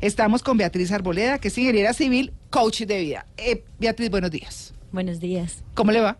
Estamos con Beatriz Arboleda, que es ingeniera civil, coach de vida. Eh, Beatriz, buenos días. Buenos días. ¿Cómo le va?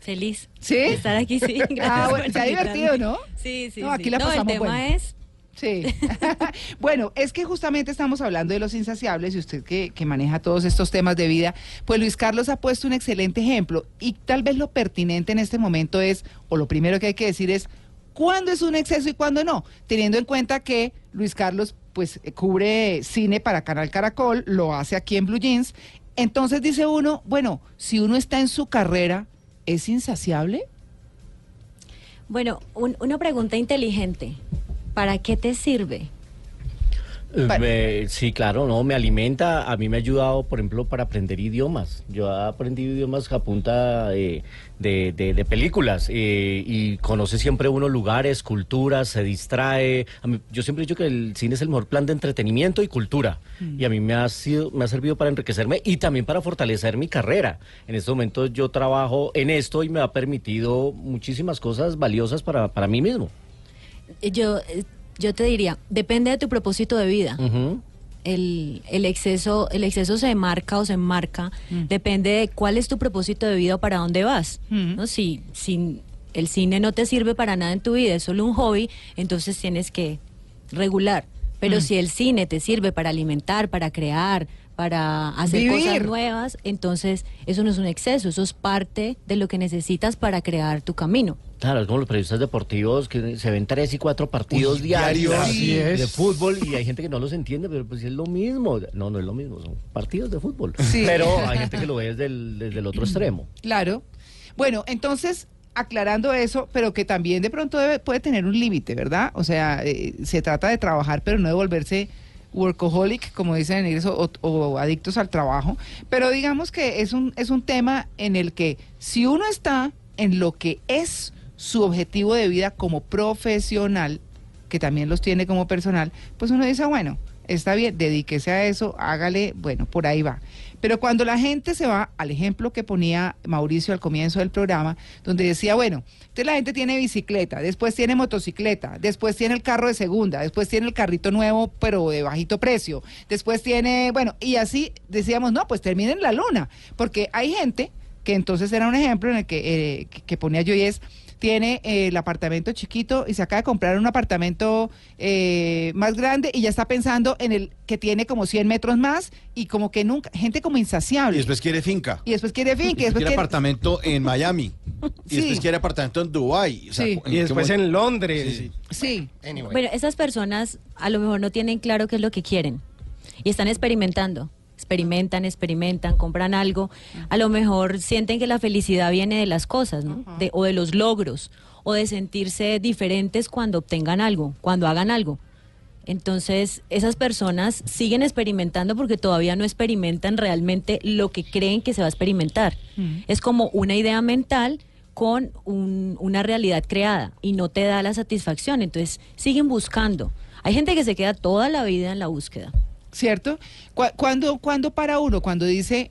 Feliz ¿Sí? de estar aquí, sí. Gracias Ah, bueno, invitarme. divertido, ¿no? Sí, sí, No, aquí sí. la no, el pasamos tema bueno. es Sí. bueno, es que justamente estamos hablando de los insaciables y usted que, que maneja todos estos temas de vida, pues Luis Carlos ha puesto un excelente ejemplo y tal vez lo pertinente en este momento es, o lo primero que hay que decir es, ¿cuándo es un exceso y cuándo no? Teniendo en cuenta que Luis Carlos pues eh, cubre cine para Canal Caracol, lo hace aquí en Blue Jeans, entonces dice uno, bueno, si uno está en su carrera, ¿es insaciable? Bueno, un- una pregunta inteligente. ¿Para qué te sirve? Pa- me- sí, claro, no, me alimenta. A mí me ha ayudado, por ejemplo, para aprender idiomas. Yo he aprendido idiomas a punta eh, de, de- de películas eh, y conoce siempre uno lugares, culturas, se distrae. A mí- yo siempre he dicho que el cine es el mejor plan de entretenimiento y cultura. Y a mí me ha, sido, me ha servido para enriquecerme y también para fortalecer mi carrera. En este momento yo trabajo en esto y me ha permitido muchísimas cosas valiosas para, para mí mismo. Yo, eh, yo te diría, depende de tu propósito de vida. El, el exceso, el exceso se marca o se enmarca, depende de cuál es tu propósito de vida o para dónde vas. Mm. ¿no? Si, si el cine no te sirve para nada en tu vida, es solo un hobby, entonces tienes que regular. Pero si el cine te sirve para alimentar, para crear, para hacer Vivir. cosas nuevas, entonces eso no es un exceso, eso es parte de lo que necesitas para crear tu camino. Claro, es como los periodistas deportivos que se ven tres y cuatro partidos Uy, diarios de fútbol y hay gente que no los entiende, pero pues es lo mismo. No, no es lo mismo, son partidos de fútbol. Sí. Pero hay gente que lo ve desde el, desde el otro extremo. Claro. Bueno, entonces, aclarando eso, pero que también de pronto debe- puede tener un límite, ¿verdad? O sea, eh, se trata de trabajar, pero no de volverse workaholic, como dicen en inglés, o, o adictos al trabajo. Pero digamos que es un, es un tema en el que si uno está en lo que es su objetivo de vida como profesional, que también los tiene como personal, pues uno dice, bueno, está bien, dedíquese a eso, hágale, bueno, por ahí va. Pero cuando la gente se va al ejemplo que ponía Mauricio al comienzo del programa, donde decía, bueno, entonces la gente tiene bicicleta, después tiene motocicleta, después tiene el carro de segunda, después tiene el carrito nuevo, pero de bajito precio, después tiene, bueno, y así decíamos, no, pues terminen la luna, porque hay gente que entonces era un ejemplo en el que, eh, que, ponía yo y es, tiene eh, el apartamento chiquito y se acaba de comprar un apartamento eh, más grande y ya está pensando en el que tiene como 100 metros más y como que nunca, gente como insaciable. Y después quiere finca. Y después quiere fin, Y que después quiere quiere... apartamento en Miami. Y Sí. después quiere apartamento en Dubái. O sea, Sí. ¿en Y después en Londres. Sí, sí. Sí, Anyway. Bueno, esas personas a lo mejor no tienen claro qué es lo que quieren y están experimentando. Experimentan, experimentan, compran algo. A lo mejor sienten que la felicidad viene de las cosas, ¿no? De- o de los logros, o de sentirse diferentes cuando obtengan algo, cuando hagan algo. Entonces, esas personas siguen experimentando porque todavía no experimentan realmente lo que creen que se va a experimentar. Es como una idea mental con un- una realidad creada y no te da la satisfacción. Entonces, siguen buscando. Hay gente que se queda toda la vida en la búsqueda. ¿Cierto? Cu- ¿Cuándo, cuándo para uno? Cuando dice,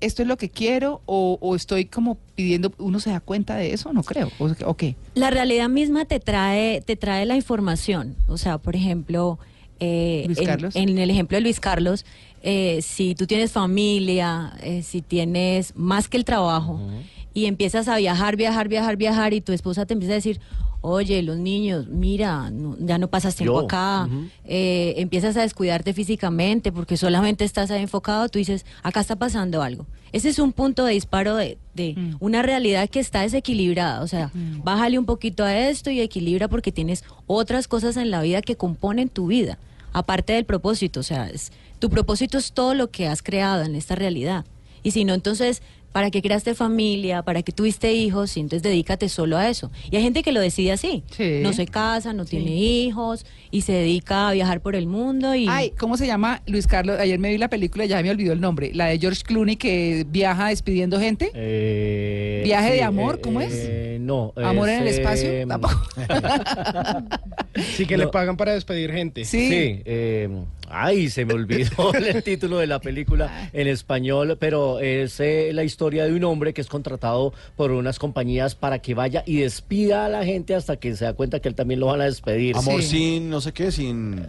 esto es lo que quiero o, o estoy como pidiendo, ¿uno se da cuenta de eso? No creo. ¿O, o qué? La realidad misma te trae, te trae la información. O sea, por ejemplo, eh, Luis en, Carlos. en el ejemplo de Luis Carlos, eh, si tú tienes familia, eh, si tienes más que el trabajo y empiezas a viajar, viajar, viajar, viajar y tu esposa te empieza a decir, oye, los niños, mira, no- ya no pasas tiempo Yo, acá, eh, empiezas a descuidarte físicamente porque solamente estás ahí enfocado, tú dices, acá está pasando algo. Ese es un punto de disparo de, de Mm. una realidad que está desequilibrada. O sea, bájale un poquito a esto y equilibra porque tienes otras cosas en la vida que componen tu vida, aparte del propósito. O sea, es- tu propósito es todo lo que has creado en esta realidad. Y si no, entonces ¿Para qué creaste familia? ¿Para qué tuviste hijos? Y entonces dedícate solo a eso. Y hay gente que lo decide así. Sí. No se casa, no tiene hijos y se dedica a viajar por el mundo. Y Ay, ¿cómo se llama Luis Carlos? Ayer me vi la película, ya me olvidó el nombre. La de George Clooney que viaja despidiendo gente. Eh, ¿Viaje de amor? ¿Cómo es? eh, no. ¿Amor en el es, espacio? eh, Tampoco. Sí que No. le pagan para despedir gente. Sí. Ay, se me olvidó el título de la película en español, pero es eh, la historia de un hombre que es contratado por unas compañías para que vaya y despida a la gente hasta que se da cuenta que él también lo van a despedir. Amor Sí. sin, no sé qué, sin...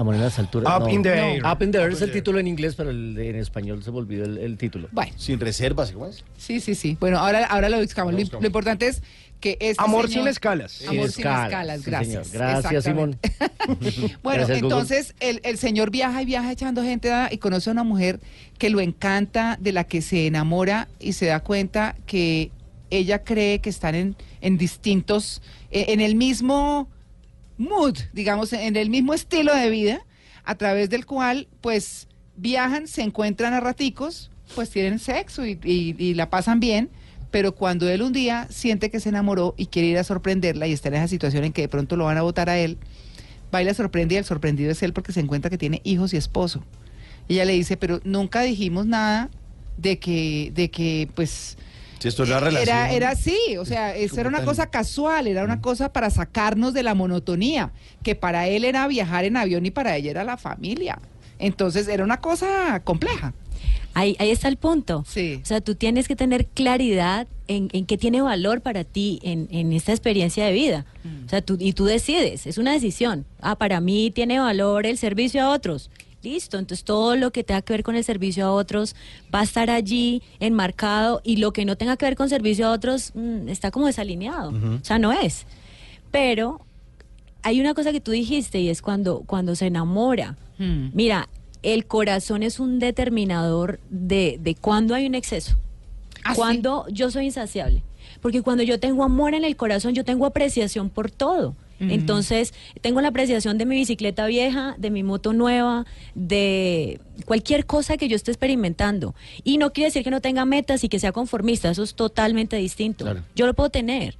Amor en las alturas. Up no. in the No. air. Up in the Air es el título en inglés, pero el de- en español se me olvidó el, el título. Bueno, Sin reservas, ¿cómo es? sí, sí, sí. Bueno, ahora, ahora lo buscamos. Lo, importante es que este Amor señor- sin escalas. Amor sin escalas, sí, gracias. señor. Gracias, Simón. Bueno, Gracias, entonces el, el señor viaja y viaja echando gente y conoce a una mujer que lo encanta, de la que se enamora y se da cuenta que ella cree que están en, en distintos, eh, en el mismo mood, digamos, en el mismo estilo de vida, a través del cual, pues, viajan, se encuentran a raticos, pues tienen sexo y, y- y la pasan bien, pero cuando él un día siente que se enamoró y quiere ir a sorprenderla y está en esa situación en que de pronto lo van a votar a él, va y la sorprende y el sorprendido es él porque se encuentra que tiene hijos y esposo. Ella le dice, pero nunca dijimos nada de que, de que, pues, Si esto es la relación. era, era así, o sea, eso era una cosa casual, era una cosa para sacarnos de la monotonía, que para él era viajar en avión y para ella era la familia. Entonces era una cosa compleja. ahí, ahí está el punto. Sí. O sea, tú tienes que tener claridad en, en qué tiene valor para ti en, en esta experiencia de vida. Mm. O sea, tú, y tú decides, es una decisión. Ah, para mí tiene valor el servicio a otros. Listo, entonces todo lo que tenga que ver con el servicio a otros va a estar allí enmarcado y lo que no tenga que ver con servicio a otros mm, está como desalineado. O sea, no es. Pero hay una cosa que tú dijiste y es cuando, cuando se enamora. Mm. Mira, el corazón es un determinador de, de cuándo hay un exceso. ¿Ah, sí? cuando yo soy insaciable. Porque cuando yo tengo amor en el corazón, yo tengo apreciación por todo. Entonces, tengo la apreciación de mi bicicleta vieja, de mi moto nueva, de cualquier cosa que yo esté experimentando. Y no quiere decir que no tenga metas y que sea conformista, eso es totalmente distinto. Claro. Yo lo puedo tener.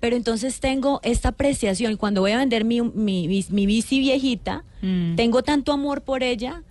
Pero entonces tengo esta apreciación cuando voy a vender mi, mi, mi- mi bici viejita, Mm. tengo tanto amor por ella,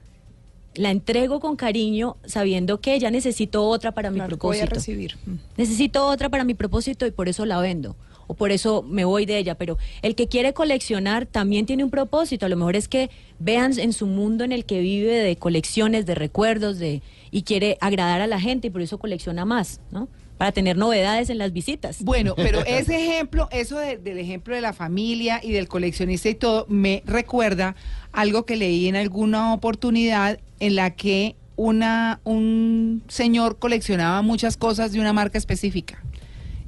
la entrego con cariño sabiendo que ya necesito otra para mi que voy propósito. a recibir. Mm. Necesito otra para mi propósito y por eso la vendo. Por eso me voy de ella. Pero el que quiere coleccionar también tiene un propósito. A lo mejor es que vean en su mundo en el que vive de colecciones, de recuerdos, de y quiere agradar a la gente y por eso colecciona más, ¿no? Para tener novedades en las visitas. Bueno, pero ese ejemplo, eso de- del ejemplo de la familia y del coleccionista y todo, me recuerda algo que leí en alguna oportunidad en la que una, un señor coleccionaba muchas cosas de una marca específica.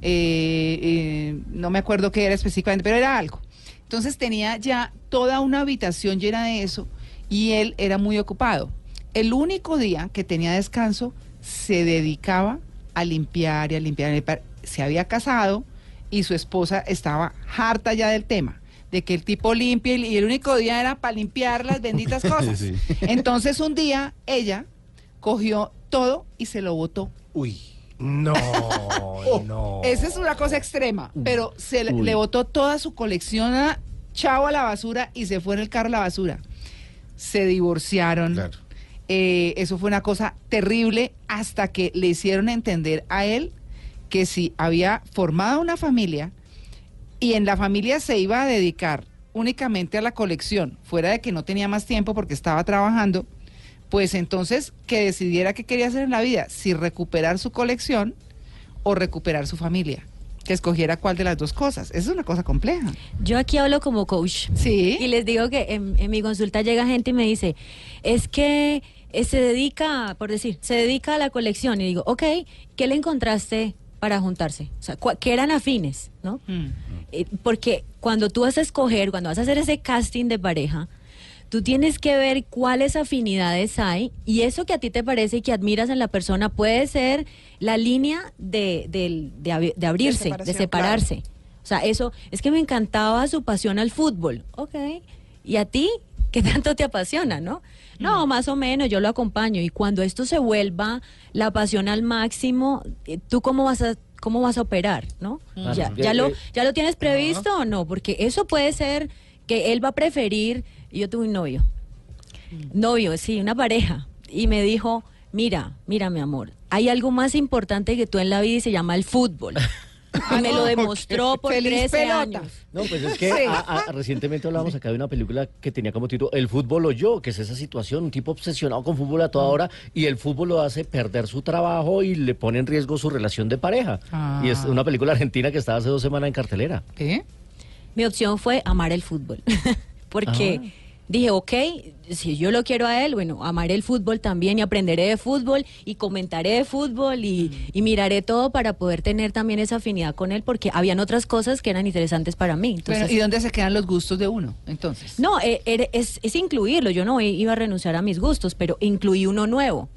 Eh, eh, no me acuerdo qué era específicamente, pero era algo. Entonces tenía ya toda una habitación llena de eso y él era muy ocupado. El único día que tenía descanso se dedicaba a limpiar y a limpiar. y a limpiar. Se había casado y su esposa estaba harta ya del tema, de que el tipo limpie y el único día era para limpiar las benditas cosas. Sí. Entonces un día ella cogió todo y se lo botó. Uy. No, no. Esa es una cosa extrema, pero se le botó toda su colección a chavo a la basura y se fue en el carro a la basura. Se divorciaron. Claro. Eh, eso fue una cosa terrible hasta que le hicieron entender a él que si había formado una familia y en la familia se iba a dedicar únicamente a la colección, fuera de que no tenía más tiempo porque estaba trabajando, pues entonces que decidiera qué quería hacer en la vida, si recuperar su colección o recuperar su familia, que escogiera cuál de las dos cosas. Esa es una cosa compleja. Yo aquí hablo como coach. Sí. Y les digo que en, en mi consulta llega gente y me dice, es que eh, se dedica, por decir, se dedica a la colección. Y digo, ok, ¿qué le encontraste para juntarse? O sea, ¿qué eran afines? ¿no? Mm. Eh, porque cuando tú vas a escoger, cuando vas a hacer ese casting de pareja, tú tienes que ver cuáles afinidades hay y eso que a ti te parece y que admiras en la persona puede ser la línea de, del- de de abrirse, de, separarse. O sea, eso es que me encantaba su pasión al fútbol. Ok. ¿Y a ti? ¿qué tanto te apasiona, no? No, más o menos, yo lo acompaño. Y cuando esto se vuelva la pasión al máximo, eh, ¿tú cómo vas a, cómo vas a operar, no? Claro. Ya, Eh, ya, lo, eh, ¿Ya lo tienes previsto o no? Porque eso puede ser que él va a preferir. Yo tuve un novio, novio, sí, una pareja, y me dijo, mira, mira mi amor, hay algo más importante que tú en la vida y se llama el fútbol. Y me lo demostró por Feliz 13 pelota. años. No, pues es que Sí. a- a- recientemente hablábamos acá de una película que tenía como título El fútbol o yo, que es esa situación, un tipo obsesionado con fútbol a toda hora y el fútbol lo hace perder su trabajo y le pone en riesgo su relación de pareja. Ah. Y es una película argentina que estaba hace dos semanas en cartelera. ¿Eh? Mi opción fue amar el fútbol. Porque Ah. Dije, ok, si yo lo quiero a él, bueno, amaré el fútbol también y aprenderé de fútbol y comentaré de fútbol y, y miraré todo para poder tener también esa afinidad con él porque habían otras cosas que eran interesantes para mí. Entonces, Bueno, ¿y dónde se quedan los gustos de uno? Entonces. no, eh, es, es incluirlo. Yo no iba a renunciar a mis gustos, pero incluí uno nuevo.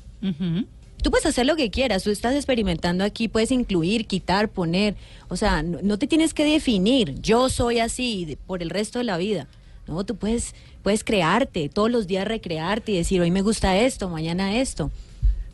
Tú puedes hacer lo que quieras, tú estás experimentando aquí, puedes incluir, quitar, poner, o sea, no, no te tienes que definir, yo soy así por el resto de la vida. No, tú puedes, puedes crearte, todos los días recrearte y decir, hoy me gusta esto, mañana esto.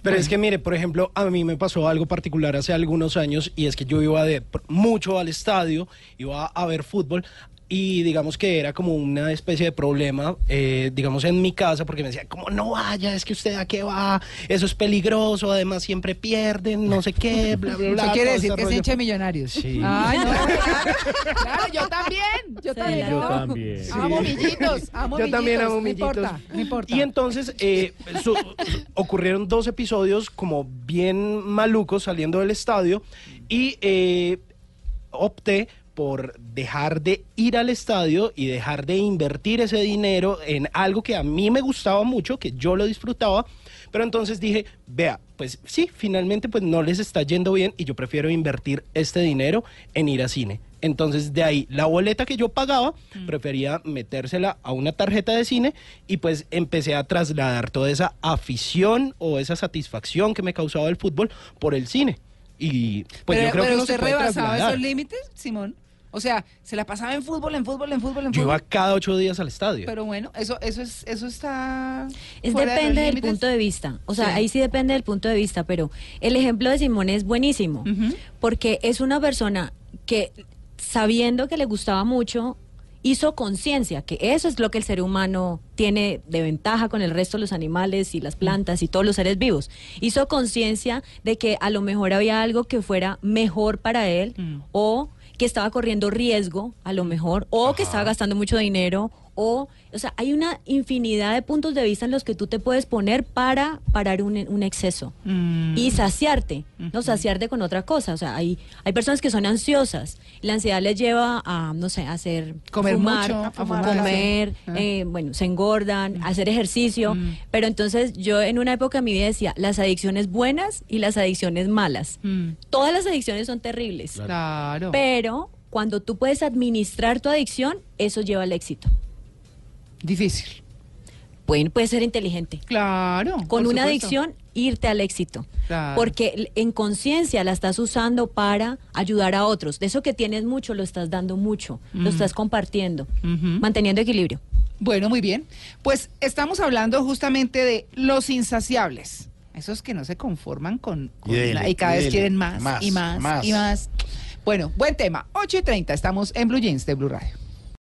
Pero es que mire, por ejemplo, a mí me pasó algo particular hace algunos años y es que yo iba de mucho al estadio, iba a ver fútbol y digamos que era como una especie de problema, eh, digamos en mi casa, porque me decían, como no vaya, es que usted a qué va, eso es peligroso, además siempre pierden, no sé qué, bla, bla, bla. Eso quiere decir este que hincha de millonarios. Sí. Ay, no, claro, yo también. Yo también. yo no. también. Amo millitos, amo Yo también millitos, amo no millitos. importa, no importa. Y entonces eh, su- ocurrieron dos episodios como bien malucos saliendo del estadio y eh, opté por dejar de ir al estadio y dejar de invertir ese dinero en algo que a mí me gustaba mucho, que yo lo disfrutaba, pero entonces dije, vea, pues sí, finalmente pues no les está yendo bien y yo prefiero invertir este dinero en ir a cine. Entonces de ahí la boleta que yo pagaba, prefería metérsela a una tarjeta de cine y pues empecé a trasladar toda esa afición o esa satisfacción que me causaba el fútbol por el cine. Y pues pero, yo creo pero que no usted se puede rebasaba trasladar. esos límites, Simón. O sea, se la pasaba en fútbol, en fútbol, en fútbol, en Yo fútbol. iba cada ocho días al estadio. Pero bueno, eso, eso es, eso está. Es de depende del punto de vista. O sea, Sí. ahí sí depende del punto de vista, pero el ejemplo de Simón es buenísimo, porque es una persona que sabiendo que le gustaba mucho, hizo conciencia, que eso es lo que el ser humano tiene de ventaja con el resto de los animales y las plantas y todos los seres vivos. Hizo conciencia de que a lo mejor había algo que fuera mejor para él Mm. o que estaba corriendo riesgo, a lo mejor, o que estaba gastando mucho dinero, o, o sea, hay una infinidad de puntos de vista en los que tú te puedes poner para parar un, un exceso Mm. y saciarte, no saciarte con otra cosa. O sea, hay, hay personas que son ansiosas, la ansiedad les lleva a, no sé, a hacer Comer fumar, mucho, a fumar, comer, sí. Ah. eh, bueno, se engordan, hacer ejercicio, Mm. pero entonces yo en una época de mi vida decía, las adicciones buenas y las adicciones malas. Mm. Todas las adicciones son terribles. Claro. Pero cuando tú puedes administrar tu adicción, eso lleva al éxito. Difícil. Pueden, puede ser inteligente. Claro. Con una supuesto. adicción, irte al éxito. Claro. Porque en conciencia la estás usando para ayudar a otros. De eso que tienes mucho, lo estás dando mucho. Lo estás compartiendo. Manteniendo equilibrio. Bueno, muy bien. Pues estamos hablando justamente de los insaciables. Esos que no se conforman con, con Y dele, nada y cada y vez dele. quieren más, Más, y más, más. y más. Bueno, buen tema. 8 y 30, estamos en Blue Jeans de Blue Radio.